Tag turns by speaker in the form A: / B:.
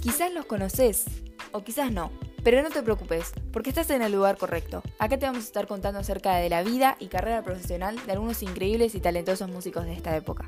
A: Quizás los conoces, o quizás no, pero no te preocupes, porque estás en el lugar correcto. Acá te vamos a estar contando acerca de la vida y carrera profesional de algunos increíbles y talentosos músicos de esta época.